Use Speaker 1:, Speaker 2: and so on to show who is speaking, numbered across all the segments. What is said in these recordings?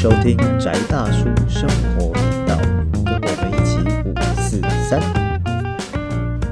Speaker 1: 收听宅大叔生活频道，跟我们一起五四三。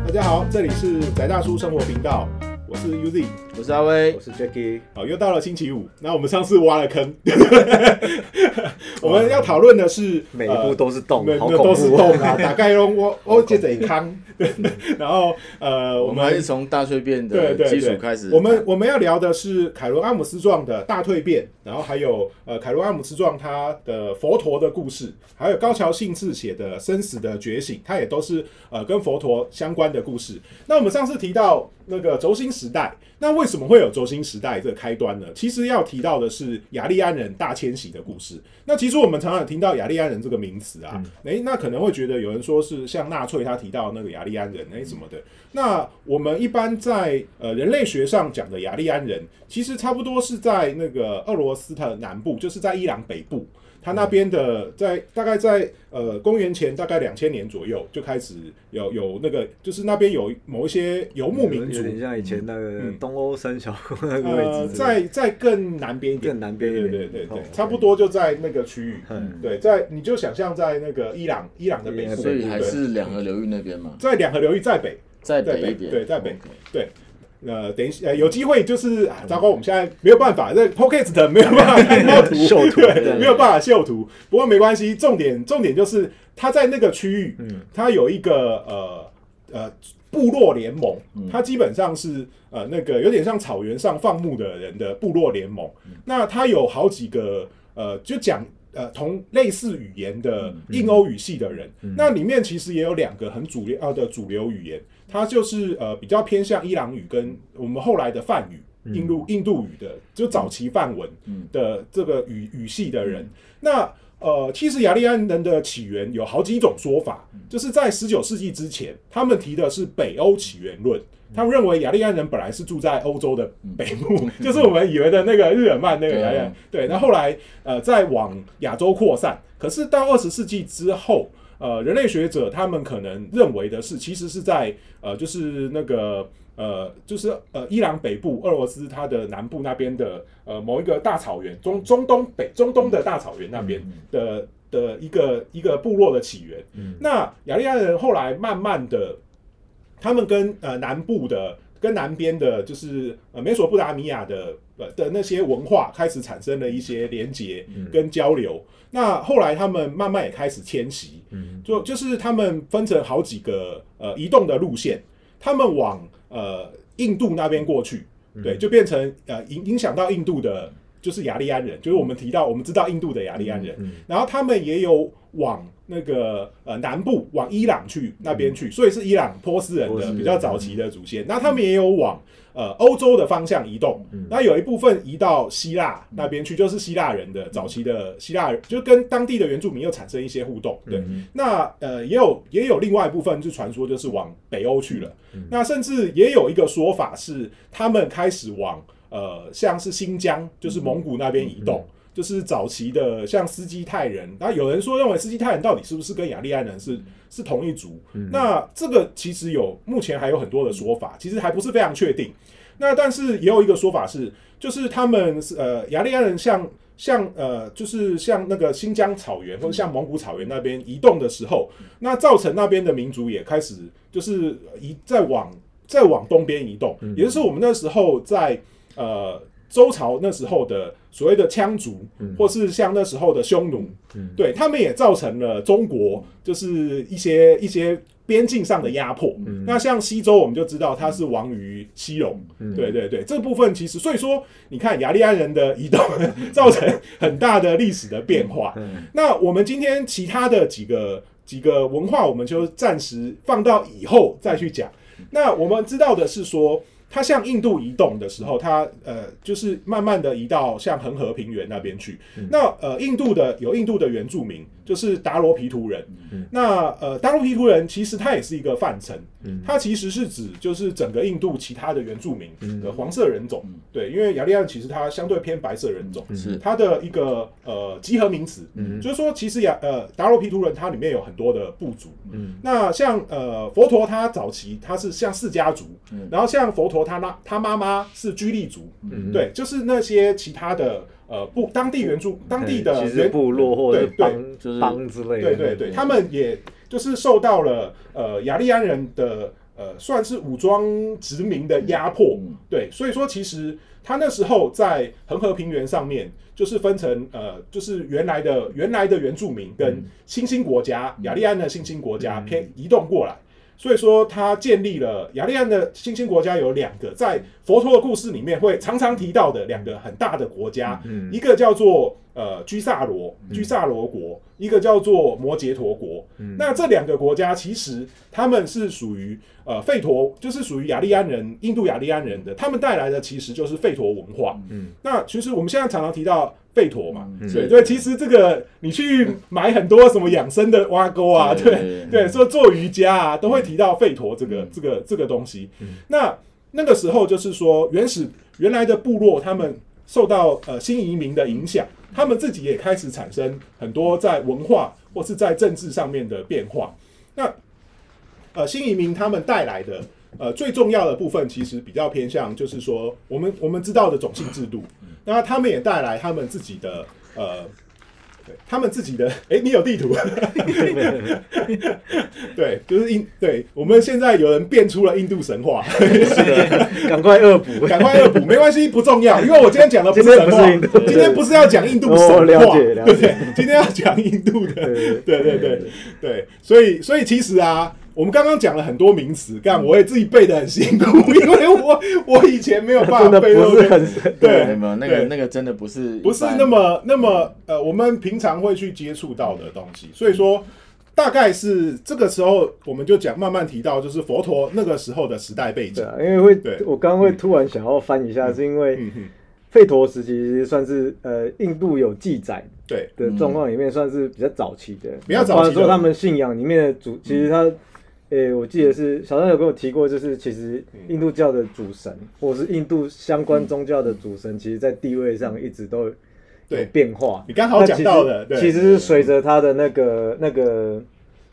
Speaker 2: 大家好，这里是宅大叔生活频道，我是 Uzi。
Speaker 3: 我是阿威。
Speaker 1: 我，是 Jacky，
Speaker 2: 好，又到了星期五，那我们上次挖了坑，我们要讨论的是
Speaker 1: 每一步都是洞
Speaker 2: 呃，
Speaker 1: 好恐
Speaker 2: 没有都是
Speaker 1: 怖
Speaker 2: 洞啊，打盖龙我我接着康，对对，然后呃，我
Speaker 3: 我们还是从大蜕变的基
Speaker 2: 对对。
Speaker 3: 础开始。
Speaker 2: 我们我们要聊的是凯伦阿姆斯壮的大蜕变，然后还有呃凯伦阿姆斯壮他的佛陀的故事，还有高桥幸次写的生死的觉醒，它也都是呃跟佛陀相关的故事。那我们上次提到那个轴心时代，那为什么会有轴心时代这个开端呢？其实要提到的是雅利安人大迁徙的故事。那其实我们常常听到雅利安人这个名词啊，诶，那可能会觉得有人说是像纳粹他提到那个雅利安人诶什么的。那我们一般在呃人类学上讲的雅利安人，其实差不多是在那个俄罗斯的南部，就是在伊朗北部。他那边的在大概在呃公元前大概两千年左右就开始有有那个，就是那边有某一些游牧民族。
Speaker 4: 有，点像以前那个
Speaker 2: 嗯
Speaker 4: 东欧三小国那个位
Speaker 2: 呃，
Speaker 4: 置，
Speaker 2: 在在更南边一点，
Speaker 4: 更南边一点，哦
Speaker 2: 对对对对，差不。多就在那个区域。
Speaker 4: 嗯，
Speaker 2: 对，在你就想象在那个伊朗伊朗的北部，
Speaker 3: 所以还是两河流域那边嘛，
Speaker 2: 在两河流域在北。
Speaker 3: 再
Speaker 2: 在北
Speaker 3: 北一点，
Speaker 2: 对在北。
Speaker 3: OK
Speaker 2: 呃，等一下，呃，有机会就是啊，糟糕，我们现在没有办法，这 Podcast 没有办法看到图，
Speaker 4: 秀图
Speaker 2: 对，没有办法秀图。不过没关系，重点重点就是他在那个区域，
Speaker 4: 嗯。
Speaker 2: 他有一个呃呃部落联盟，
Speaker 3: 嗯。
Speaker 2: 它基本上是呃那个有点像草原上放牧的人的部落联盟。
Speaker 3: 嗯。
Speaker 2: 那他有好几个呃，就讲呃同类似语言的
Speaker 3: 嗯。
Speaker 2: 印欧语系的人。那里面其实也有两个很主流呃的主流语言，它就是呃比较偏向伊朗语跟我们后来的梵语。印度印度语的，就早期梵文
Speaker 3: 嗯。
Speaker 2: 的这个语语系的人，那呃，其实雅利安人的起源有好几种说法，就是在十九世纪之前，他们提的是北欧起源论。他们认为雅利安人本来是住在欧洲的北部，就是我们以为的那个日耳曼那个雅利安。对，那后来呃再往亚洲扩散，可是到二十世纪之后，呃，人类学者他们可能认为的是，其实是在呃就是那个呃就是呃伊朗北部、俄罗斯它的南部那边的呃某一个大草原，中中东北中东的大草原那边的的一个一个部落的起源。那雅利安人后来慢慢的，他们跟呃南部的跟南边的，就是呃美索不达米亚的呃的那些文化开始产生了一些连结跟交流。那后来他们慢慢也开始迁徙，嗯。就就是他们分成好几个呃移动的路线，他们往呃印度那边过去，对，就变成呃影影响到印度的，就是雅利安人，就是我们提到我们知道印度的雅利安人，然后他们也有往那个呃南部往伊朗去那边去，所以是伊朗波斯人的比较早期的祖先。那他们也有往呃欧洲的方向移动，那有一部分移到希腊那边去，就是希腊人的早期的希腊人，就跟当地的原住民又产生一些互动。对，那呃也有也有另外一部分是传说就是往北欧去了，那甚至也有一个说法是他们开始往呃像是新疆，就是蒙古那边移动。就是早期的像斯基泰人，那有人说认为斯基泰人到底是不是跟雅利安人是是同一族？那这个其实有目前还有很多的说法，其实还不是非常确定。那但是也有一个说法是，就是他们是呃雅利安人像像呃就是像那个新疆草原或者像蒙古草原那边移动的时候，那造成那边的民族也开始就是移在往在往东边移动，也就是我们那时候在呃。周朝那时候的所谓的羌族，或是像那时候的匈奴，对他们也造成了中国就是一些一些边境上的压迫。那像西周，我们就知道它是亡于西戎，对对对，这部分其实所以说，你看雅利安人的移动 造成很大的历史的变化。那我们今天其他的几个几个文化，我们就暂时放到以后再去讲。那我们知道的是说。它向印度移动的时候，它呃就是慢慢的移到像恒河平原那边去。那呃印度的有印度的原住民，就是达罗皮图人。那呃达罗皮图人其实它也是一个泛称，它其实是指就是整个印度其他的原住民的黄色人种。对，因为雅利安其实它相对偏白色人种，
Speaker 3: 是。
Speaker 2: 它的一个呃集合名词，就是说其实雅呃达罗皮图人它里面有很多的部族。那像呃佛陀他早期他是像释迦族，然后像佛陀他那他妈妈是居利族，对，就是那些其他的呃部当地原住当地的原
Speaker 4: 部落或者帮
Speaker 2: 对
Speaker 4: 邦
Speaker 3: 就是
Speaker 4: 邦之类的，
Speaker 2: 对对对，他们也就是受到了呃雅利安人的呃算是武装殖民的压迫，
Speaker 3: 嗯
Speaker 2: 对，所以说其实他那时候在恒河平原上面就是分成呃就是原来的原来的原住民跟新兴国家雅利安的新兴国家偏移动过来。所以说，他建立了雅利安的新兴国家有两个，在佛陀的故事里面会常常提到的两个很大的国家，
Speaker 4: 嗯
Speaker 2: 一个叫做呃居萨罗居萨罗国，一个叫做摩羯陀国。那这两个国家其实他们是属于呃吠陀，就是属于雅利安人、印度雅利安人的，他们带来的其实就是吠陀文化。
Speaker 4: 嗯，
Speaker 2: 那其实我们现在常常提到吠陀嘛，
Speaker 3: 嗯
Speaker 2: 对对，其实这个你去买很多什么养生的挖沟啊，
Speaker 3: 对
Speaker 2: 对对，说做瑜伽啊，都会提到吠陀这个这个这个东西。那那个时候就是说，原始原来的部落他们受到呃新移民的影响，他们自己也开始产生很多在文化或是在政治上面的变化。那呃新移民他们带来的呃最重要的部分，其实比较偏向就是说我们我们知道的种姓制度，那他们也带来他们自己的呃。对他们自己的，哎，你有地图？对，就是印，对我们现在有人变出了印度神话，
Speaker 4: 赶快恶补，
Speaker 2: 赶快恶补，没关系，不重要，因为我今天讲的不是神话，
Speaker 4: 今天不是印度
Speaker 2: 今天不是要讲印度
Speaker 4: 哦
Speaker 2: 神话，对不对？今天要讲印度的，
Speaker 4: 对
Speaker 2: 对对对对，所以所以其实啊，我们刚刚讲了很多名词，干我也自己背的很辛苦，因为我我以前没有办法背到
Speaker 4: 不是很
Speaker 2: 对
Speaker 3: 没有那个那个真的不是
Speaker 2: 不是那么那么呃，我们平常会去接触到的东西，所以说大概是这个时候我们就讲慢慢提到，就是佛陀那个时候的时代背景。
Speaker 4: 对啊，因为会
Speaker 2: 对。
Speaker 4: 我刚刚会突然想要翻一下，是因为吠陀时期算是呃印度有记载
Speaker 2: 对。
Speaker 4: 的状况里面算是比较早期的，
Speaker 2: 比较早期的。
Speaker 4: 包含说他们信仰里面的主，其实他。诶、我记得是小张有跟我提过，就是其实印度教的主神，或者是印度相关宗教的主神，其实在地位上一直都有变化。
Speaker 2: 你刚好讲到的，对，
Speaker 4: 其实是随着他的那个那个，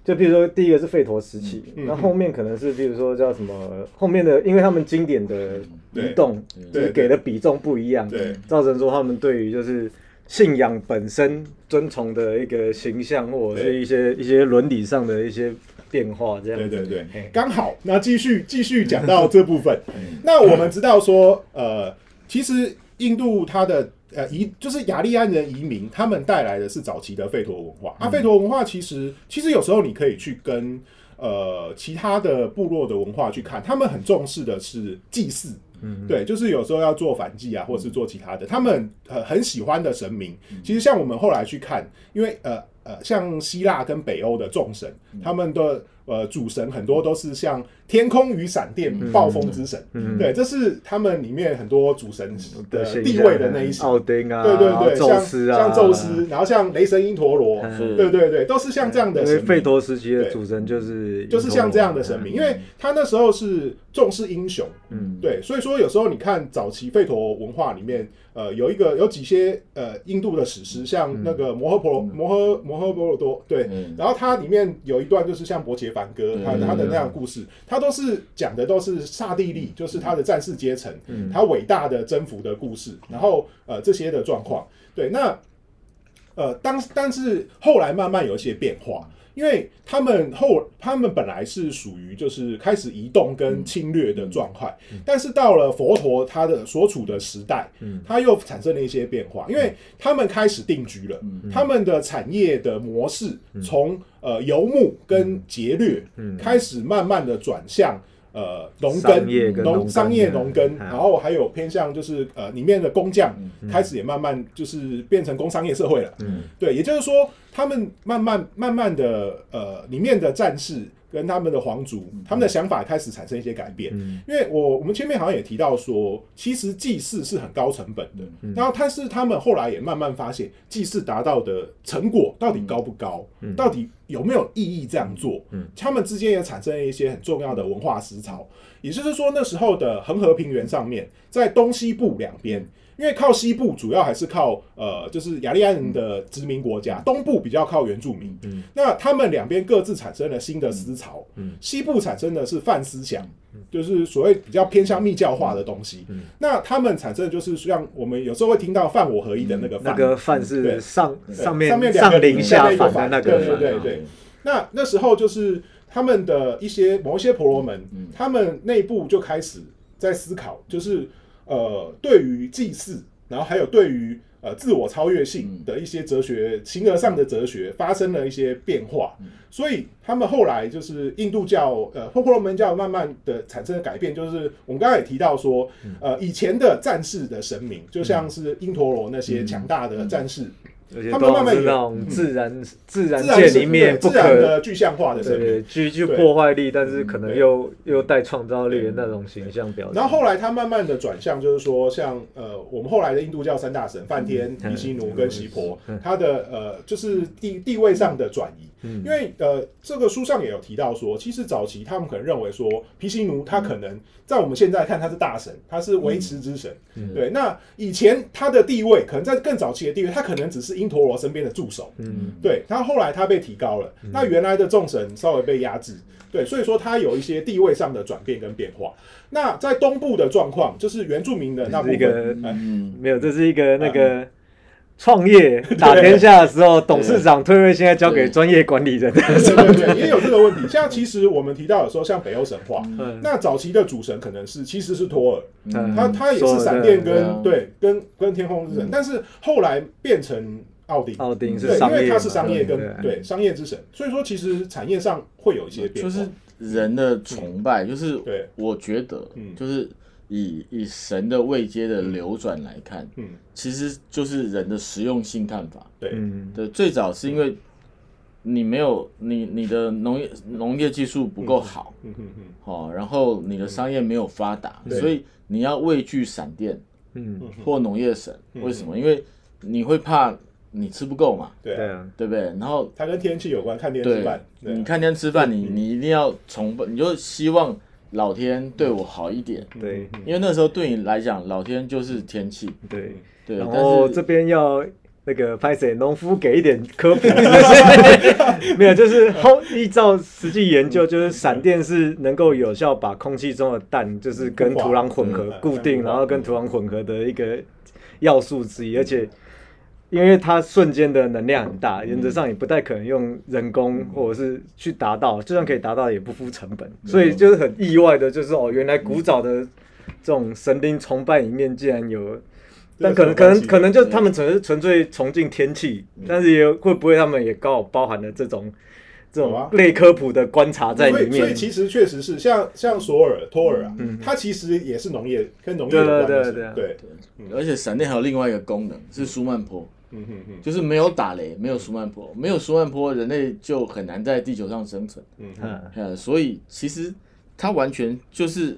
Speaker 4: 就比如说第一个是吠陀时期，
Speaker 2: 嗯
Speaker 4: 那、后面可能是比如说叫什么后面的，因为他们经典的移动，就是给的比重不一样，
Speaker 2: 对
Speaker 4: 造成说他们对于就是信仰本身遵从的一个形象，或者是一些一些伦理上的一些变化，这样子。
Speaker 2: 对对对
Speaker 4: 嘿，
Speaker 2: 刚好那继续继续讲到这部分。那我们知道说，呃，其实印度它的呃移就是雅利安人移民，他们带来的是早期的吠陀文化。啊，吠陀文化其实其实有时候你可以去跟呃其他的部落的文化去看，他们很重视的是祭祀。
Speaker 4: 嗯，
Speaker 2: 对，就是有时候要做反祭啊，或者是做其他的，他们呃很喜欢的神明，其实像我们后来去看，因为呃呃，像希腊跟北欧的众神，他们的呃主神很多都是像天空与闪电、暴风之神，
Speaker 4: 嗯。
Speaker 2: 对，这是他们里面很多主神的地位的那一些。
Speaker 4: 奥丁啊，
Speaker 2: 对对对，
Speaker 4: 宙
Speaker 2: 像
Speaker 4: 斯啊，
Speaker 2: 像宙斯，然后像雷神因陀罗，对对对，都是像这样的
Speaker 4: 因为
Speaker 2: 神明。
Speaker 4: 吠陀时期的
Speaker 2: 对。
Speaker 4: 主神就是
Speaker 2: 就是像这样的神明，因为他那时候是重视英雄，
Speaker 4: 嗯。
Speaker 2: 对，所以说有时候你看早期费陀文化里面，呃，有一个有几些呃印度的史诗，像那个摩诃婆罗摩诃摩诃婆罗多，对，
Speaker 3: 嗯。
Speaker 2: 然后它里面有一段就是像伯杰梵歌，他
Speaker 3: 嗯
Speaker 2: 他的那样故事，他都是讲的都是刹帝利，就是他的战士阶层，
Speaker 4: 嗯。
Speaker 2: 他伟大的征服的故事，然后呃这些的状况，对，那呃当但是后来慢慢有一些变化。因为他们后，他们本来是属于就是开始移动跟侵略的状态，但是到了佛陀他的所处的时代，
Speaker 4: 嗯。
Speaker 2: 他又产生了一些变化，因为他们开始定居了，他们的产业的模式从呃游牧跟劫掠
Speaker 4: 嗯。
Speaker 2: 开始慢慢的转向。呃，农
Speaker 4: 耕
Speaker 2: 耕农商业农耕，
Speaker 4: 嗯
Speaker 2: 然后还有偏向就是呃里面的工匠开始也慢慢就是变成工商业社会了。
Speaker 4: 嗯。
Speaker 2: 对，也就是说，他们慢慢慢慢的呃，里面的战士跟他们的皇族，他们的想法开始产生一些改变。
Speaker 4: 嗯
Speaker 2: 因为我我们前面好像也提到说，其实祭祀是很高成本的，
Speaker 4: 嗯
Speaker 2: 然后但是他们后来也慢慢发现，祭祀达到的成果到底高不高，到底有没有意义这样做，
Speaker 4: 嗯
Speaker 2: 他们之间也产生了一些很重要的文化思潮。也就是说，那时候的恒河平原上面，在东西部两边。因为靠西部主要还是靠呃，就是雅利安人的殖民国家，东部比较靠原住民。
Speaker 4: 嗯。
Speaker 2: 那他们两边各自产生了新的思潮。
Speaker 4: 嗯。
Speaker 2: 西部产生的是泛思想，就是所谓比较偏向密教化的东西。嗯。那他们产生的就是像我们有时候会听到泛我合一的那个犯，
Speaker 4: 那个泛是
Speaker 2: 对。
Speaker 4: 上上面
Speaker 2: 上
Speaker 4: 零下
Speaker 2: 下面一个
Speaker 4: 反的那
Speaker 2: 对
Speaker 4: 个
Speaker 2: 对对对。那那时候就是他们的一些某一些婆罗门，他们内部就开始在思考，就是呃，对于祭祀，然后还有对于呃自我超越性的一些哲学、形而上的哲学发生了一些变化，所以他们后来就是印度教呃婆罗门教慢慢的产生了改变，就是我们刚才也提到说，呃以前的战士的神明，就像是因陀罗那些强大的战士。
Speaker 4: 而且
Speaker 2: 他们
Speaker 4: 都
Speaker 2: 慢慢
Speaker 4: 那种自然自然
Speaker 2: 自然是
Speaker 4: 界里面不
Speaker 2: 对自然
Speaker 4: 可
Speaker 2: 的具象化的神明，
Speaker 4: 对具具破坏力，但是可能
Speaker 2: 对
Speaker 4: 又又带创造力的那种形象表现。
Speaker 2: 然后后来他慢慢的转向，就是说像呃我们后来的印度教三大神梵天、毗湿奴跟湿婆，他的呃就是地地位上的转移。因为呃这个书上也有提到说，其实早期他们可能认为说毗湿奴他可能在我们现在看他是大神，他是维持之神。对，那以前他的地位可能在更早期的地位，他可能只是因陀罗身边的助手。
Speaker 4: 嗯，
Speaker 2: 对，他后来他被提高了，那原来的众神稍微被压制，对，所以说他有一些地位上的转变跟变化。那在东部的状况，就是原住民的那
Speaker 4: 一个没有，这是一个那个创业打天下的时候，董事长退位，现在交给专业管理人。
Speaker 2: 对对对，也有这个问题。像其实我们提到的时候，像北欧神话，
Speaker 4: 嗯。
Speaker 2: 那早期的主神可能是其实是托尔，
Speaker 4: 嗯。
Speaker 2: 他他也是闪电跟对跟跟天空之神，但是后来变成奥丁。
Speaker 4: 奥丁是
Speaker 2: 对，因
Speaker 4: 商业嘛，
Speaker 2: 为他是商业跟
Speaker 4: 对
Speaker 2: 对商业之神，所以说其实产业上会有一些变化。
Speaker 3: 就是人的崇拜，就是
Speaker 2: 对
Speaker 3: 我觉得
Speaker 2: 嗯，
Speaker 3: 就是以以神的位阶的流转来看，
Speaker 2: 嗯，
Speaker 3: 其实就是人的实用性看法。
Speaker 2: 对，
Speaker 3: 最早是因为你没有你你的农业农业技术不够好，
Speaker 2: 嗯哼哼，
Speaker 3: 哦，然后你的商业没有发达，
Speaker 2: 对
Speaker 3: 所以你要畏惧闪电
Speaker 4: 嗯，
Speaker 3: 或农业神。
Speaker 2: 嗯
Speaker 3: 为什么？因为你会怕你吃不够嘛，
Speaker 2: 对啊，
Speaker 4: 对
Speaker 3: 不对？然后
Speaker 2: 它跟天气有关，看天吃
Speaker 3: 对
Speaker 2: 饭。，对
Speaker 3: 你看天吃饭，你你一定要崇拜，你就希望老天对我好一点，
Speaker 4: 对
Speaker 3: 因为那时候对你来讲，老天就是天气，
Speaker 4: 对。
Speaker 3: 对。
Speaker 4: 然后这边要那个拍谁农夫给一点科普，没有，就是后依照实际研究，就是闪电是能够有效把空气中的氮就是跟土壤混合
Speaker 2: 嗯
Speaker 4: 固定，
Speaker 2: 嗯
Speaker 4: 然后跟土壤混合的一个要素之一，而且。因为它瞬间的能量很大，原则上也不太可能用人工或者是去达到，就算可以达到，也不付成本，所以就是很意外的，就是哦，原来古早的这种神灵崇拜里面竟然有但可能可能可能就他们纯是纯粹崇敬天气，但是也会不会他们也刚好包含了这种这
Speaker 2: 有啊。
Speaker 4: 种类科普的观察在里
Speaker 2: 所以，所以。其实确实是像像索尔托尔啊，它其实也是农业跟农业有关的事，
Speaker 4: 对对对。
Speaker 2: 对，
Speaker 3: 而且闪电还有另外一个功能是舒曼坡，
Speaker 2: 嗯哼哼，
Speaker 3: 就是没有打雷，没有舒曼坡，没有舒曼坡，人类就很难在地球上生存。
Speaker 2: 嗯，
Speaker 4: 嗯，
Speaker 3: 呃，所以其实它完全就是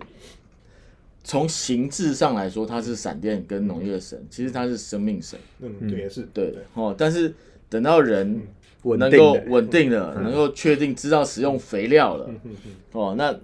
Speaker 3: 从形制上来说，它是闪电跟农业神，其实它是生命神。
Speaker 2: 嗯，对，也是。
Speaker 3: 对哦，但是等到人
Speaker 4: 稳
Speaker 3: 能够稳定了，能够确定知道使用肥料了，哦，那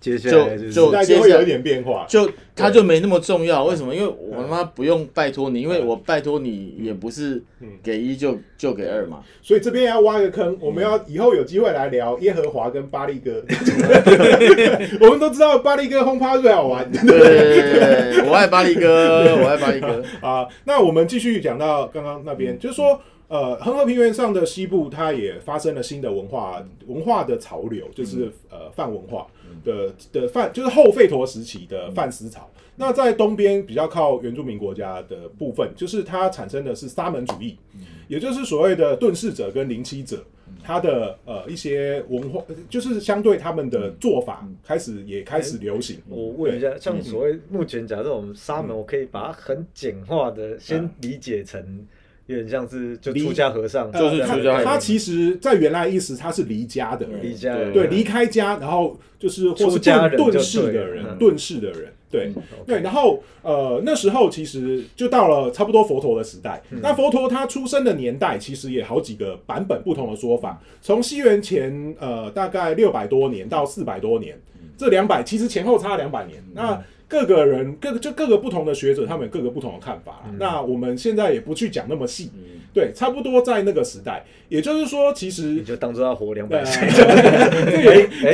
Speaker 4: 接下来就是
Speaker 3: 就
Speaker 2: 会有一点变化，
Speaker 3: 就它就没那么重要。为什么？因为我他妈不用拜托你，因为我拜托你也不是给一就就给二嘛。
Speaker 2: 所以这边要挖个坑，我们要以后有机会来聊耶和华跟巴利哥。我们都知道巴利哥轰趴最好玩
Speaker 3: 对，我爱巴利哥，我爱巴利哥。
Speaker 2: 啊。那我们继续讲到刚刚那边，就是说。呃，恒河平原上的西部，它也发生了新的文化文化的潮流，就是呃泛文化的的泛，就是后吠陀时期的泛思潮。那在东边比较靠原住民国家的部分，就是它产生的是沙门主义，也就是所谓的遁世者跟灵栖者，它的呃一些文化，就是相对他们的做法开始也开始流行。
Speaker 4: 我问一下，像所谓目前假设我们沙门，我可以把它很简化的先理解成，有点像是就出家和尚，
Speaker 3: 就是出家人
Speaker 2: 他其实在原来意思他是离家的人，
Speaker 4: 离家人
Speaker 2: 对，离开家，然后就是或是遁遁世的人，遁世的人，对对。然后呃，那时候其实就到了差不多佛陀的时代。
Speaker 4: 嗯
Speaker 2: 那佛陀他出生的年代其实也好几个版本不同的说法，从西元前呃大概六百多年到四百多年，这两百其实前后差两百年。那各个人各个就各个不同的学者，他们有各个不同的看法啦。那我们现在也不去讲那么细，对，差不多在那个时代，也就是说，其实你
Speaker 4: 就当做要活两
Speaker 2: 对
Speaker 4: 百岁。
Speaker 2: 哎
Speaker 4: 哎，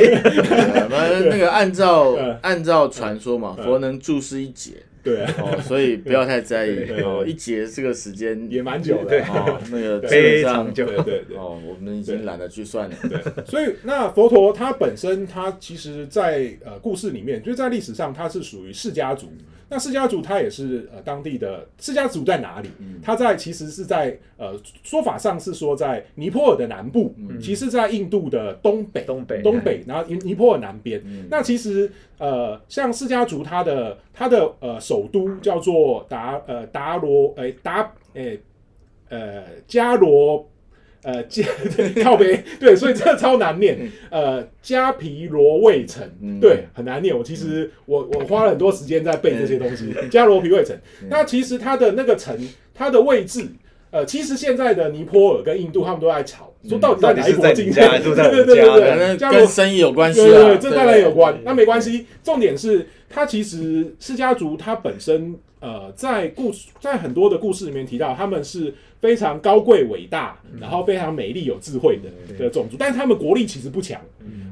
Speaker 3: 我们那个按照
Speaker 2: 嗯
Speaker 3: 按照传说嘛，佛能注释一劫
Speaker 2: 对啊，
Speaker 3: 哦，所以不要太在意哦，一节这个时间
Speaker 2: 也蛮久的
Speaker 4: 对，
Speaker 3: 哦，那个基
Speaker 4: 非
Speaker 3: 本上
Speaker 4: 常久
Speaker 2: 对对对。
Speaker 3: 哦，我们已经懒得去算了。
Speaker 2: 对，所以那佛陀他本身他其实在，呃故事里面，就是在历史上他是属于释家族。那释迦族它也是呃当地的释迦族在哪里？它在其实是在呃说法上是说在尼泊尔的南部，其实在印度的东北，
Speaker 4: 东北
Speaker 2: 东北，然后尼尼泊尔南边。那其实呃像释迦族它的它的呃首都叫做达呃达罗诶达诶呃加罗。呃，加靠北 对，所以这个超难念。呃，加皮罗卫城，
Speaker 3: 嗯
Speaker 2: 对，很难念。我其实我我花了很多时间在背这些东西。加罗皮卫城，那其实它的那个城，它的位置，呃，其实现在的尼泊尔跟印度他们都在吵，说到底在哪一国境内？
Speaker 4: 到底是在你家还是在我
Speaker 2: 对对对对对，加
Speaker 3: 跟生意有关系
Speaker 2: 对这当然有关。那没关系，重点是它其实释家族它本身呃，在故事在很多的故事里面提到，他们是非常高贵伟大，然后非常美丽有智慧的的种族，但是他们国力其实不强，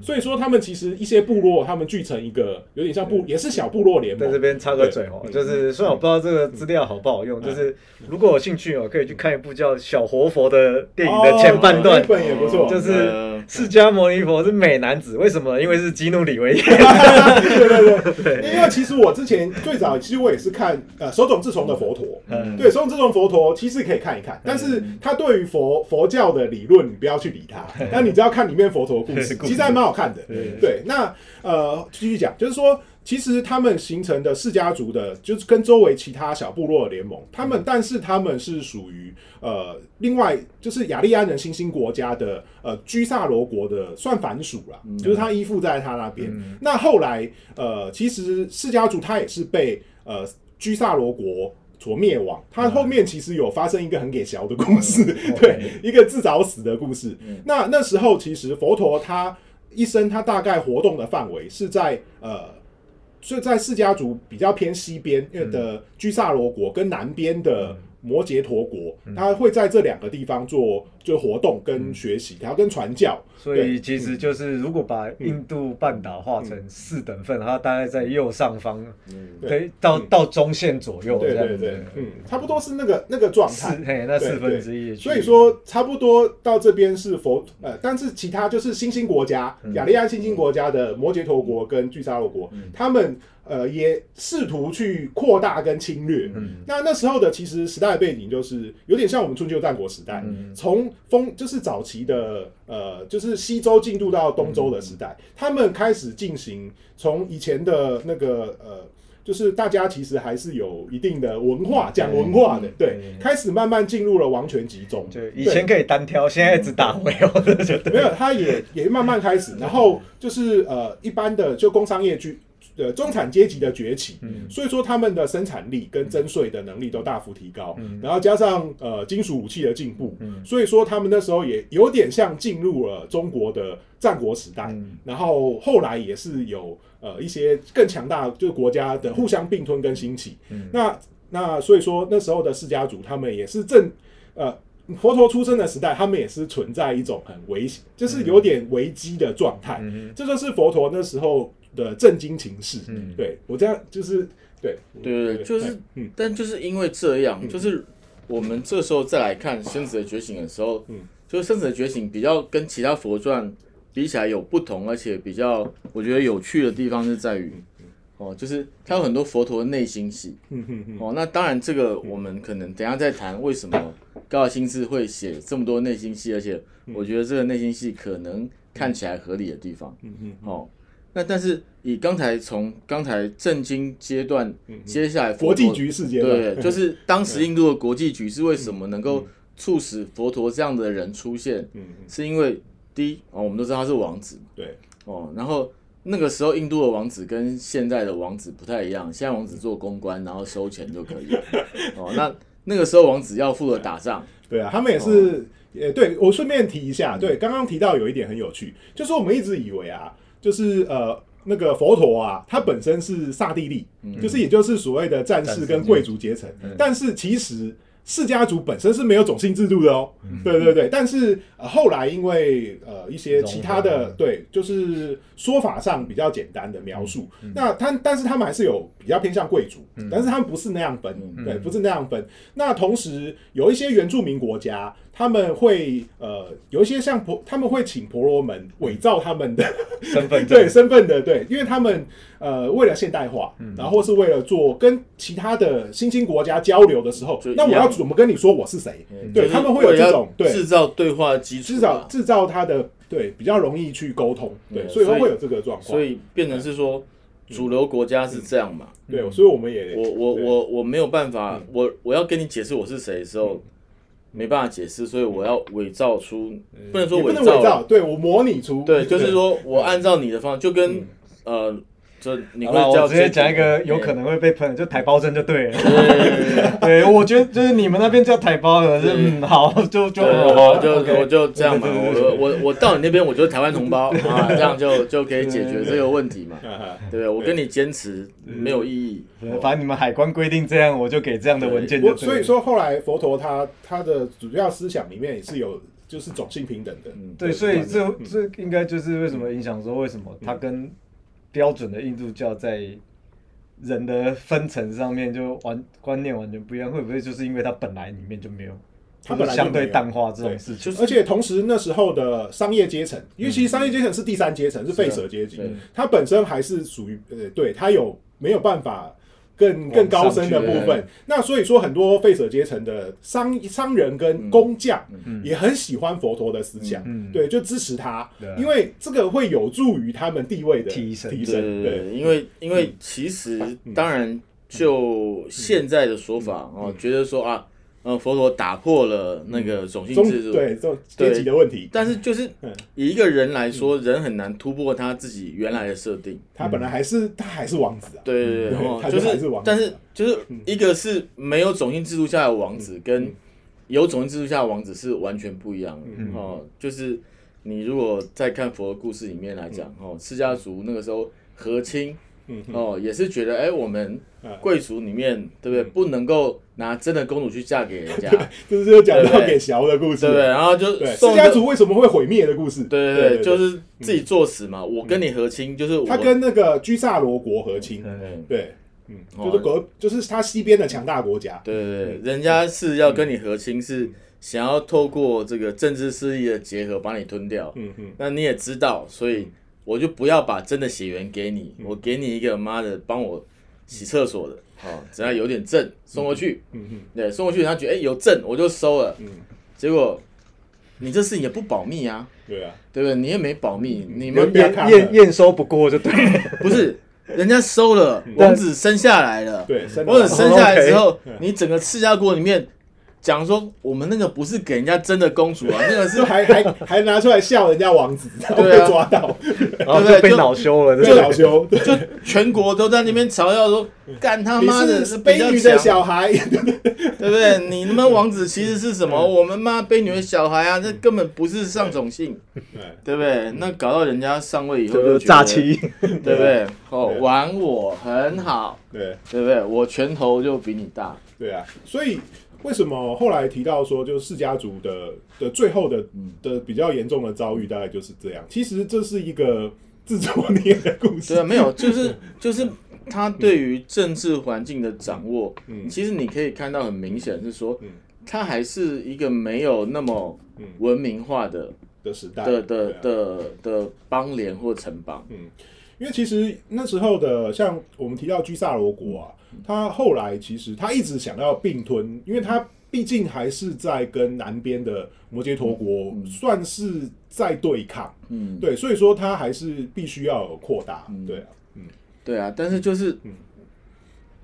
Speaker 2: 所以说他们其实一些部落他们聚成一个有点像部也是小部落联盟。
Speaker 4: 在这边插个嘴哦，就是虽然我不知道这个资料好不好用，就是如果有兴趣哦，可以去看一部叫《小活佛》的电影的前半段。
Speaker 2: 本也不错，
Speaker 4: 就是
Speaker 3: 呃
Speaker 4: 释迦牟尼佛是美男子，为什么？因为是基努里维耶。
Speaker 2: 对对 对，因为其实我之前最早其实我也是看呃手冢治虫的佛陀，
Speaker 4: 嗯。
Speaker 2: 对手冢治虫佛陀其实可以看一看，但是他对于佛佛教的理论你不要去理他，但你只要看里面佛陀的故事。其实还蛮好看的。
Speaker 4: 对
Speaker 2: 对，那呃继续讲，就是说。其实他们形成的世家族的，就是跟周围其他小部落的联盟，他们但是他们是属于呃另外就是雅利安人新兴国家的呃居萨罗国的算反属啦，就是他依附在他那边。那后来呃其实世家族他也是被呃居萨罗国。所灭亡，他后面其实有发生一个很给小的故事，对，一个自找死的故事。那那时候其实佛陀他一生他大概活动的范围是在呃就在释迦族比较偏西边因为的居萨罗国跟南边的摩羯陀国，他会在这两个地方做就活动跟学习，然后跟传教。
Speaker 4: 所以其实就是，如果把印度半岛划成四等份，它大概在右上方，对，到到中线左右这样子。
Speaker 2: 对对。对，嗯，差不多是那个那个状
Speaker 4: 四
Speaker 2: 态。
Speaker 4: 嘿，那四分之一。
Speaker 2: 所以说，差不多到这边是佛呃，但是其他就是新兴国家，亚利安新兴国家的摩羯陀国跟巨沙罗国，他们呃也试图去扩大跟侵略。嗯那那时候的其实时代背景就是有点像我们春秋战国时代，从封就是早期的呃就是西周进入到东周的时代，他们开始进行从以前的那个呃。就是大家其实还是有一定的文化，讲文化的，对，开始慢慢进入了王权集中。
Speaker 4: 对以前可以单挑，现在只打回，我
Speaker 2: 没有，他也也慢慢开始，然后就是呃，一般的就工商业居呃中产阶级的崛起，所以说他们的生产力跟征税的能力都大幅提高，然后加上呃金属武器的进步，所以说他们那时候也有点像进入了中国的战国时代，然后后来也是有呃一些更强大就是国家的互相并吞跟兴起，那那所以说那时候的世家族他们也是正呃。佛陀出生的时代，他们也是存在一种很危险，就是有点危机的状态。这就是佛陀那时候的震惊情势。对我这样就是对
Speaker 3: 对对对，就是
Speaker 2: 嗯，
Speaker 3: 但就是因为这样，就是我们这时候再来看《生死的觉醒》的时候，
Speaker 2: 嗯，
Speaker 3: 就是《生死的觉醒》比较跟其他佛传比起来有不同，而且比较我觉得有趣的地方是在于，哦，就是它有很多佛陀的内心戏。
Speaker 2: 嗯嗯嗯，
Speaker 3: 哦，那当然，这个我们可能等一下再谈为什么高尔心智会写这么多内心戏，而且我觉得这个内心戏可能看起来合理的地方。
Speaker 2: 嗯嗯。
Speaker 3: 哦，那但是以刚才从刚才震惊阶段，接下来佛
Speaker 2: 国际
Speaker 3: 陀
Speaker 2: 局势阶段，
Speaker 3: 对，就是当时印度的国际局势为什么能够促使佛陀这样的人出现，
Speaker 2: 嗯嗯
Speaker 3: 是因为第一哦，我们都知道他是王子嘛
Speaker 2: 对，
Speaker 3: 哦，然后那个时候印度的王子跟现在的王子不太一样，现在王子做公关然后收钱就可以了。哦，那那个时候王子要负责打仗，
Speaker 2: 对啊，他们也是，呃、对我顺便提一下，对，刚刚提到有一点很有趣，就是我们一直以为啊，就是呃那个佛陀啊，他本身是刹帝利，就是也就是所谓的战士跟贵族阶层，但是其实。世家族本身是没有种姓制度的哦，对对对，但是呃后来因为呃一些其他的对，就是说法上比较简单的描述，那他但是他们还是有比较偏向贵族，但是他们不是那样分，对，不是那样分。那同时有一些原住民国家。他们会呃有一些像婆，他们会请婆罗门伪造他们的
Speaker 4: 身份，
Speaker 2: 对身份的对，因为他们呃为了现代化，然后是为了做跟其他的新兴国家交流的时候，那我要怎么跟你说我是谁？对他们会有这种对。
Speaker 3: 制造对话基础，
Speaker 2: 制造制造他的对比较容易去沟通，对，所以会有这个状况，
Speaker 3: 所以变成是说主流国家是这样嘛？
Speaker 2: 对，所以我们也
Speaker 3: 我我我我没有办法，我我要跟你解释我是谁的时候。没办法解释，所以我要伪造出，不能说伪
Speaker 2: 造，对我模拟出，
Speaker 3: 对，就是说我按照你的方，就跟呃。就你会
Speaker 4: 我直接讲一个有可能会被喷，就台胞证就对了。对，我觉得就是你们那边叫台胞的，嗯，好，就就我
Speaker 3: 就我就这样嘛。我我我到你那边，我就是台湾同胞 啊，这样就就可以解决这个问题嘛。对不对？我跟你坚持没有意义。
Speaker 4: 反正你们海关规定这样，我就给这样的文件。
Speaker 2: 所以说后来佛陀他他的主要思想里面也是有就是种姓平等的。
Speaker 4: 对，所以这这应该就是为什么影响说为什么他跟。标准的印度教在人的分层上面就完观念完全不一样，会不会就是因为它本来里面就没有，
Speaker 2: 它本来
Speaker 4: 相对淡化这种事情？
Speaker 2: 而且同时那时候的商业阶层，因为其实商业阶层是第三阶层，是费舍阶级，它本身还是属于呃，对它有没有办法？更更高深的部分，那所以说很多费舍阶层的商商人跟工匠也很喜欢佛陀的思想，对，就支持他，因为这个会有助于他们地位的
Speaker 4: 提升。
Speaker 2: 提升，
Speaker 3: 对，因为因为其实当然就现在的说法哦，觉得说啊。呃，佛陀打破了那个种姓制度，
Speaker 2: 对这种阶级的问题。
Speaker 3: 但是就是以一个人来说，人很难突破他自己原来的设定。
Speaker 2: 他本来还是他还是王子啊，
Speaker 3: 对对对，就是，但是就是一个是没有种姓制度下的王子，跟有种姓制度下的王子是完全不一样的哦。就是你如果在看佛的故事里面来讲哦，释迦族那个时候和亲。哦，也是觉得哎，我们贵族里面对不对？不能够拿真的公主去嫁给人家，
Speaker 2: 就是讲到给小的故事，
Speaker 3: 对不对？然后就
Speaker 2: 宋家族为什么会毁灭的故事，
Speaker 3: 对对对，就是自己作死嘛。我跟你和亲，就是
Speaker 2: 他跟那个居萨罗国和亲，对，嗯，就是国，就是他西边的强大国家，
Speaker 3: 对对对，人家是要跟你和亲，是想要透过这个政治势力的结合把你吞掉，嗯嗯，那你也知道，所以。我就不要把真的血缘给你，我给你一个妈的帮我洗厕所的，哦，只要有点证送过去，对，送过去他觉得哎有证我就收了，结果你这事也不保密啊，
Speaker 2: 对啊，
Speaker 3: 对不对？你也没保密，你们
Speaker 4: 验验验收不过就对了，
Speaker 3: 不是人家收了，王子生下来了，
Speaker 2: 对，
Speaker 3: 王子生下来之后，你整个赤家国里面。讲说我们那个不是给人家真的公主啊，那个是
Speaker 2: 还还还拿出来笑人家王子，然后被抓到，
Speaker 4: 然后就被恼羞了，
Speaker 2: 就恼羞，
Speaker 3: 就全国都在那边嘲笑说，干他妈的
Speaker 2: 是卑女的小孩，
Speaker 3: 对不对？你他妈王子其实是什么？我们妈卑女的小孩啊，这根本不是上种姓，对不对？那搞到人家上位以后就
Speaker 4: 诈欺，
Speaker 3: 对不对？哦，玩我很好，
Speaker 2: 对。
Speaker 3: 对不对？我拳头就比你大，
Speaker 2: 对啊，所以。为什么后来提到说，就是世家族的的最后的的比较严重的遭遇，大概就是这样。其实这是一个自作孽的故事。
Speaker 3: 对，没有，就是 就是他对于政治环境的掌握，嗯，其实你可以看到很明显是说，他还是一个没有那么文明化的
Speaker 2: 的时代
Speaker 3: 的的的的邦联或城邦。
Speaker 2: 嗯，因为其实那时候的像我们提到居萨罗国啊。他后来其实他一直想要并吞，因为他毕竟还是在跟南边的摩羯陀国算是在对抗，嗯，对，所以说他还是必须要有扩大，对啊，嗯，
Speaker 3: 对啊，但是就是，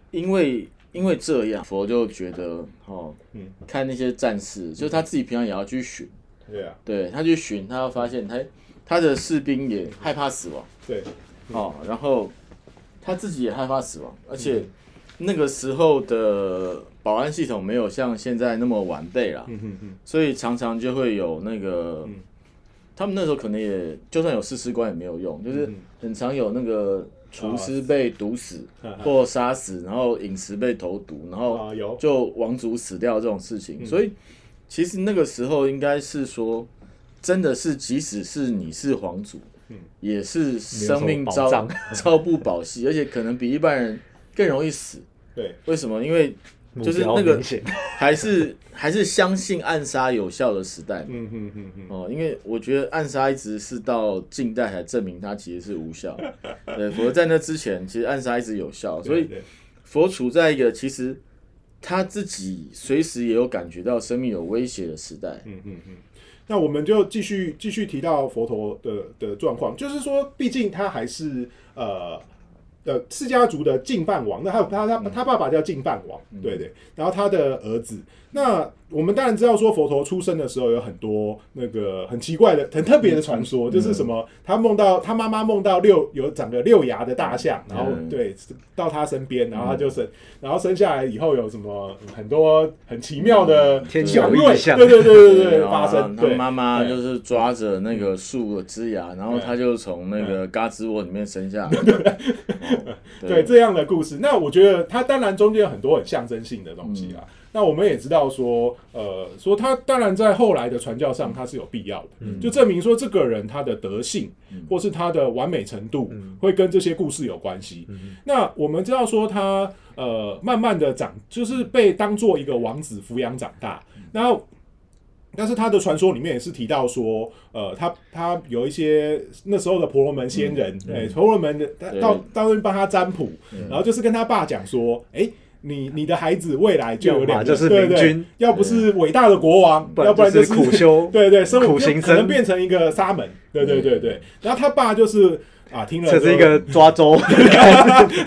Speaker 3: 因为因为这样，佛就觉得哦，嗯，看那些战士，就是他自己平常也要去巡，
Speaker 2: 对啊，
Speaker 3: 对他去巡，他要发现他他的士兵也害怕死亡，
Speaker 2: 对，
Speaker 3: 哦，然后他自己也害怕死亡，而且。那个时候的保安系统没有像现在那么完备了，所以常常就会有那个他们那时候可能也就算有试试官也没有用，就是很常有那个厨师被毒死或杀死，然后饮食被投毒，然后就王族死掉这种事情。所以其实那个时候应该是说，真的是即使是你是皇族，也是生命朝朝不保夕，而且可能比一般人更容易死。
Speaker 2: 对，
Speaker 3: 为什么？因为就是那个 还是还是相信暗杀有效的时代，嗯嗯嗯嗯哦，因为我觉得暗杀一直是到近代才证明它其实是无效，对，否则在那之前其实暗杀一直有效，所以佛处在一个其实他自己随时也有感觉到生命有威胁的时代，嗯嗯
Speaker 2: 嗯。那我们就继续继续提到佛陀的的状况，就是说，毕竟他还是呃。呃，世家族的净饭王，那他他他爸爸叫净饭王，对对，然后他的儿子，那。我们当然知道，说佛陀出生的时候有很多那个很奇怪的、很特别的传说，就是什么他梦到他妈妈梦到六有长个六牙的大象，然后对到他身边，然后他就生，然后生下来以后有什么很多很奇妙的
Speaker 4: 天小异象，
Speaker 2: 对对对对对发生。
Speaker 3: 他妈妈就是抓着那个树的枝芽，然后他就从那个嘎吱窝里面生下。
Speaker 2: 对。这样的故事，那我觉得他当然中间有很多很象征性的东西啊。那我们也知道说，呃，说他当然在后来的传教上，他是有必要的，就证明说这个人他的德性，或是他的完美程度，会跟这些故事有关系。那我们知道说他呃，慢慢的长，就是被当做一个王子抚养长大。那但是他的传说里面也是提到说，呃，他他有一些那时候的婆罗门仙人，哎，婆罗门的到到那边帮他占卜，然后就是跟他爸讲说，哎。你你的孩子未来就有两个，就是对对，要不是伟大的国王，要不然就是
Speaker 4: 苦修，
Speaker 2: 对对，生
Speaker 4: 苦行
Speaker 2: 可能变成一个沙门，对对对对。然后他爸就是啊，听了
Speaker 4: 这是一个 抓周，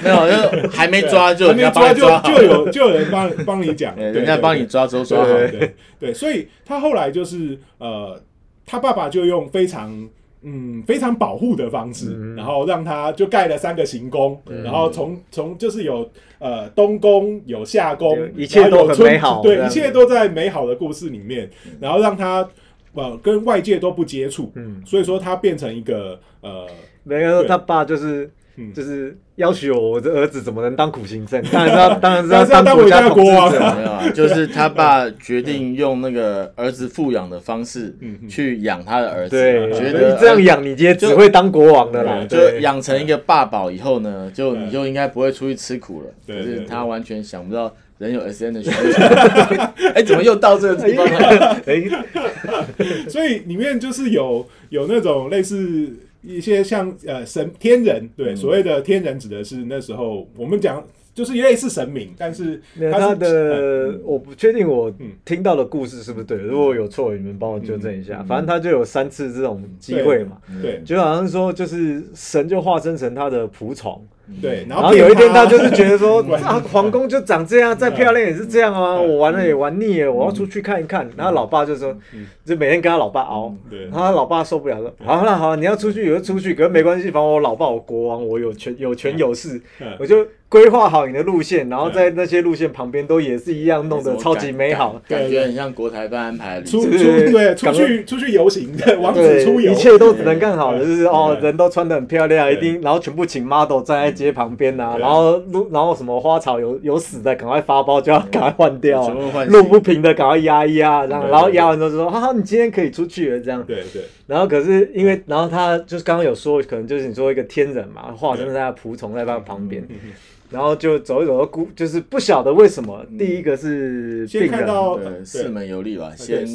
Speaker 3: 没有，就还没抓就
Speaker 2: 还没抓就就有就有人帮帮你讲，
Speaker 3: 人家帮你抓周抓好，
Speaker 2: 对对，所以他后来就是呃，他爸爸就用非常。嗯，非常保护的方式，然后让他就盖了三个行宫，然后从从就是有呃东宫有夏宫，
Speaker 4: 一切都很美好，
Speaker 2: 对，一切都在美好的故事里面，然后让他呃跟外界都不接触，嗯，所以说他变成一个呃，
Speaker 4: 没有他爸就是。就是要求我的儿子怎么能当苦行僧？当然要，当然是要当国家
Speaker 2: 国王。
Speaker 3: 没有啊，就是他爸决定用那个儿子富养的方式去养他的儿子，觉得
Speaker 4: 这样养你今天只会当国王的啦。
Speaker 3: 就养成一个爸宝以后呢，就你就应该不会出去吃苦了。可是他完全想不到人有 S N 的需求。哎，怎么又到这个地方了？哎，
Speaker 2: 所以里面就是有有那种类似。一些像呃神天人，对所谓的天人指的是那时候我们讲就是类似神明，但是
Speaker 4: 他的我不确定我听到的故事是不是对，如果有错，你们帮我纠正一下。反正他就有三次这种机会嘛，
Speaker 2: 对，
Speaker 4: 就好像说就是神就化身成他的仆从。
Speaker 2: 对，
Speaker 4: 然后有一天他就是觉得说 啊，皇宫就长这样，再漂亮也是这样啊，我玩了也玩腻了，我要出去看一看。然后老爸就说，就每天跟他老爸熬，然后他老爸受不了说，好了好了，你要出去你就出去，可是没关系，反正我老爸我国王，我有权有权有势，我就。规划好你的路线，然后在那些路线旁边都也是一样弄得超级美好，
Speaker 3: 感觉很像国台办安排
Speaker 2: 出出对出去出去游行的王子出游，
Speaker 4: 一切都只能更好的，就是哦，人都穿的很漂亮，一定，然后全部请 model 站在街旁边呐，然后路然后什么花草有有死的，赶快发包就要赶快换掉，路不平的赶快压一压，然后然后压完之后说，哈哈，你今天可以出去了，这样。
Speaker 2: 对对，
Speaker 4: 然后可是因为然后他就是刚刚有说，可能就是你说一个天人嘛，化身在他仆从在他旁边。然后就走一走，估就是不晓得为什么。第一个是
Speaker 2: 先看到
Speaker 3: 四门游历吧，先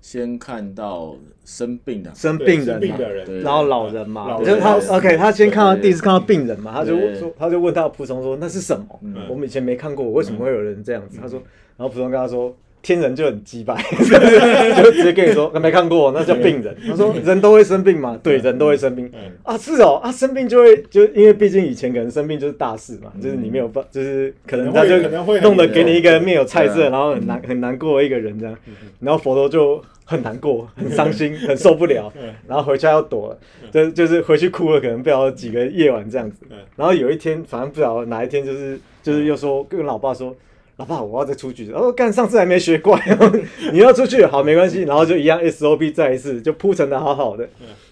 Speaker 3: 先看到生病的。
Speaker 4: 生病
Speaker 2: 的人，
Speaker 4: 然后老人嘛，就他 OK，他先看到第一次看到病人嘛，他就说他就问他仆从说那是什么？我们以前没看过，为什么会有人这样子？他说，然后仆从跟他说。天人就很鸡败，就直接跟你说，没看过，那叫病人。他说人都会生病嘛，对，人都会生病。啊，是哦，啊，生病就会就因为毕竟以前可能生病就是大事嘛，就是你没有办，就是可能他就弄得给你一个面有菜色，然后很难很难过一个人这样，然后佛陀就很难过，很伤心，很受不了，然后回家要躲了，就就是回去哭了，可能不知道几个夜晚这样子。然后有一天，反正不知道哪一天，就是就是又说跟老爸说。老爸，我要再出去。然后干，上次还没学乖，你要出去，好，没关系。然后就一样 SOP 再一次，就铺陈的好好的。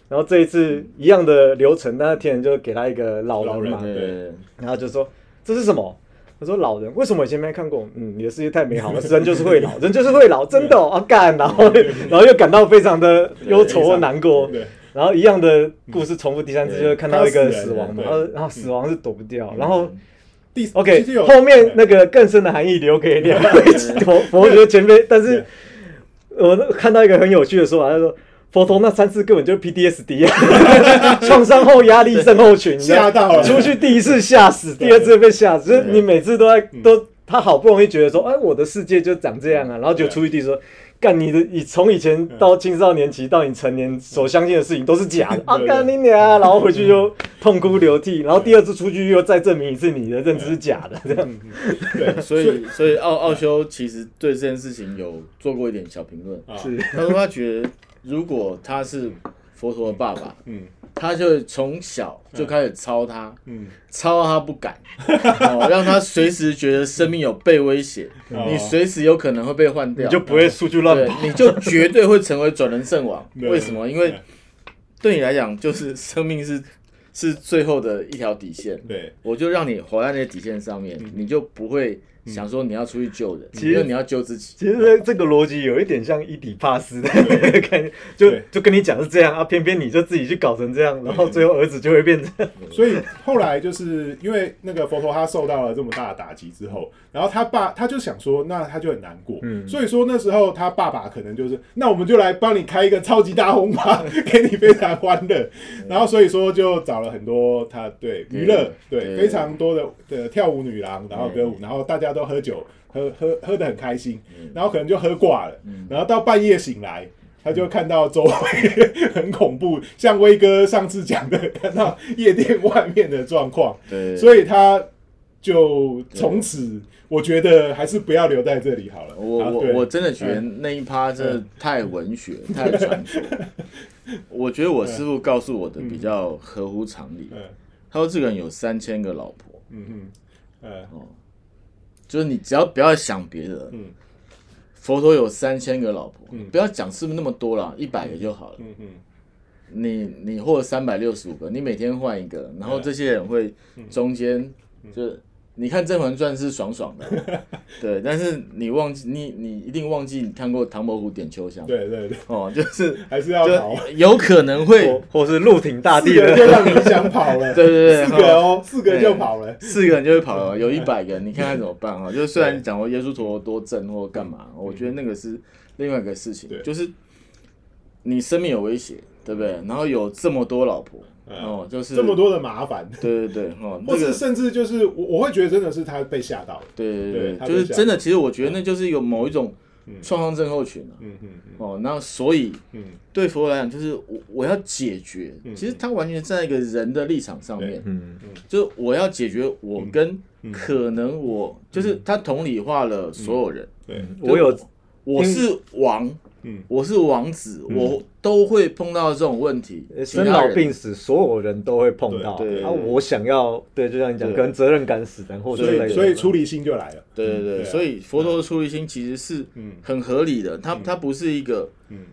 Speaker 4: 然后这一次一样的流程，那天就给他一个老人嘛，
Speaker 3: 对，
Speaker 4: 然后就说这是什么？他说老人，为什么以前没看过？嗯，你的世界太美好了，人就是会老，人就是会老，真的啊干，然后然后又感到非常的忧愁和难过。然后一样的故事重复第三次，就是看到一个死亡嘛，然后然后死亡是躲不掉，然后。
Speaker 2: 第
Speaker 4: OK，后面那个更深的含义留给两位 佛 佛学前辈。但是我看到一个很有趣的说法，他说佛陀那三次根本就是 PDSD 啊，创伤后压力症候群，
Speaker 2: 吓到了。
Speaker 4: 出去第一次吓死，第二次被吓死，就是你每次都在都他好不容易觉得说，哎，我的世界就长这样啊，然后就出去第说。干你的，你从以前到青少年期到你成年所相信的事情都是假的。啊！干你娘，然后回去就痛哭流涕，然后第二次出去又再证明一次你的认知是假的，这样。
Speaker 3: 对，所以所以奥奥修其实对这件事情有做过一点小评论，
Speaker 4: 是
Speaker 3: 他说他觉得如果他是佛陀的爸爸，嗯。他就从小就开始操他，嗯，操他不敢，哦，让他随时觉得生命有被威胁，你随时有可能会被换掉，
Speaker 4: 你就不会出去乱跑，
Speaker 3: 你就绝对会成为转人圣王。为什么？因为对你来讲，就是生命是是最后的一条底线。
Speaker 2: 对，
Speaker 3: 我就让你活在那些底线上面，你就不会。想说你要出去救人，其实你要救自己。
Speaker 4: 其实这个逻辑有一点像伊底帕斯的 感觉，就就跟你讲是这样啊，偏偏你就自己去搞成这样，然后最后儿子就会变成。
Speaker 2: 所以后来就是因为那个佛陀他受到了这么大的打击之后，然后他爸他就想说，那他就很难过。嗯。所以说那时候他爸爸可能就是，那我们就来帮你开一个超级大红吧，给你非常欢乐。然后所以说就找了很多他对娱乐对非常多的的跳舞女郎，然后歌舞，然后大家。都喝酒，喝喝喝的很开心，然后可能就喝挂了，然后到半夜醒来，他就看到周围很恐怖，像威哥上次讲的，看到夜店外面的状况，
Speaker 3: 对，
Speaker 2: 所以他就从此，我觉得还是不要留在这里好了。
Speaker 3: 我我我真的觉得那一趴真的太文学，太传说。我觉得我师傅告诉我的比较合乎常理，他说这个人有三千个老婆，嗯嗯，呃哦。就是你只要不要想别的，嗯，佛陀有三千个老婆，不要讲是不是那么多了，一百个就好了，嗯嗯，你你或者三百六十五个，你每天换一个，然后这些人会中间就。你看《甄嬛传》是爽爽的，对，但是你忘记你你一定忘记你看过唐伯虎点秋香，
Speaker 2: 对对对，
Speaker 3: 哦，就是
Speaker 2: 还是要跑，
Speaker 3: 有可能会
Speaker 4: 或是陆挺大地
Speaker 2: 的。就让你想跑了，
Speaker 3: 对对对，
Speaker 2: 四个哦，四个就跑了，
Speaker 3: 四个人就会跑了，有一百个，你看看怎么办啊？就是虽然讲过耶稣陀多正或干嘛，我觉得那个是另外一个事情，就是你生命有威胁，对不对？然后有这么多老婆。哦，就是
Speaker 2: 这么多的麻烦，
Speaker 3: 对对对，哦，
Speaker 2: 或是甚至就是我我会觉得真的是他被吓到。了，
Speaker 3: 对对对，就是真的，其实我觉得那就是有某一种创伤症候群啊，嗯嗯哦，那所以，嗯，对佛来讲，就是我我要解决，其实他完全站在一个人的立场上面，嗯嗯，就我要解决我跟可能我就是他同理化了所有人，
Speaker 2: 对。
Speaker 3: 我有我是王。我是王子，我都会碰到这种问题，
Speaker 4: 生老病死，所有人都会碰到。啊，我想要对，就像你讲，跟责任感死然或者
Speaker 2: 所以所以出离心就来了。
Speaker 3: 对对对，所以佛陀的出离心其实是很合理的，他他不是一个，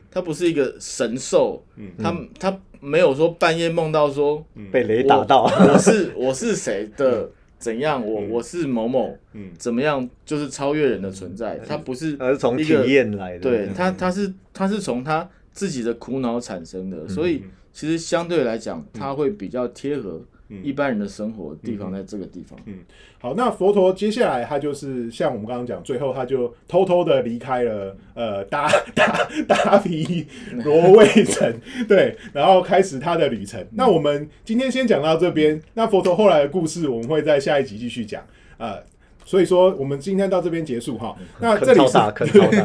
Speaker 3: 他不是一个神兽，他他没有说半夜梦到说
Speaker 4: 被雷打到，
Speaker 3: 我是我是谁的。怎样？我我是某某，怎么样？就是超越人的存在，他不是，
Speaker 4: 而是从体验来的。
Speaker 3: 对他，他是他是从他自己的苦恼产生的，所以其实相对来讲，他会比较贴合。一般人的生活地方在这个地方。
Speaker 2: 嗯，好，那佛陀接下来他就是像我们刚刚讲，最后他就偷偷的离开了呃达达达皮 罗卫城，对，然后开始他的旅程。那我们今天先讲到这边，那佛陀后来的故事我们会在下一集继续讲。呃，所以说我们今天到这边结束哈。那这里是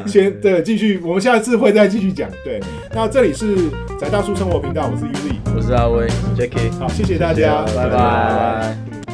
Speaker 2: 先对继续，我们下次会再继续讲。对，那这里是宅大叔生活频道，我是 Uzi，
Speaker 3: 我是阿威
Speaker 4: ，Jacky，
Speaker 2: 好，谢谢大家，
Speaker 3: 拜拜。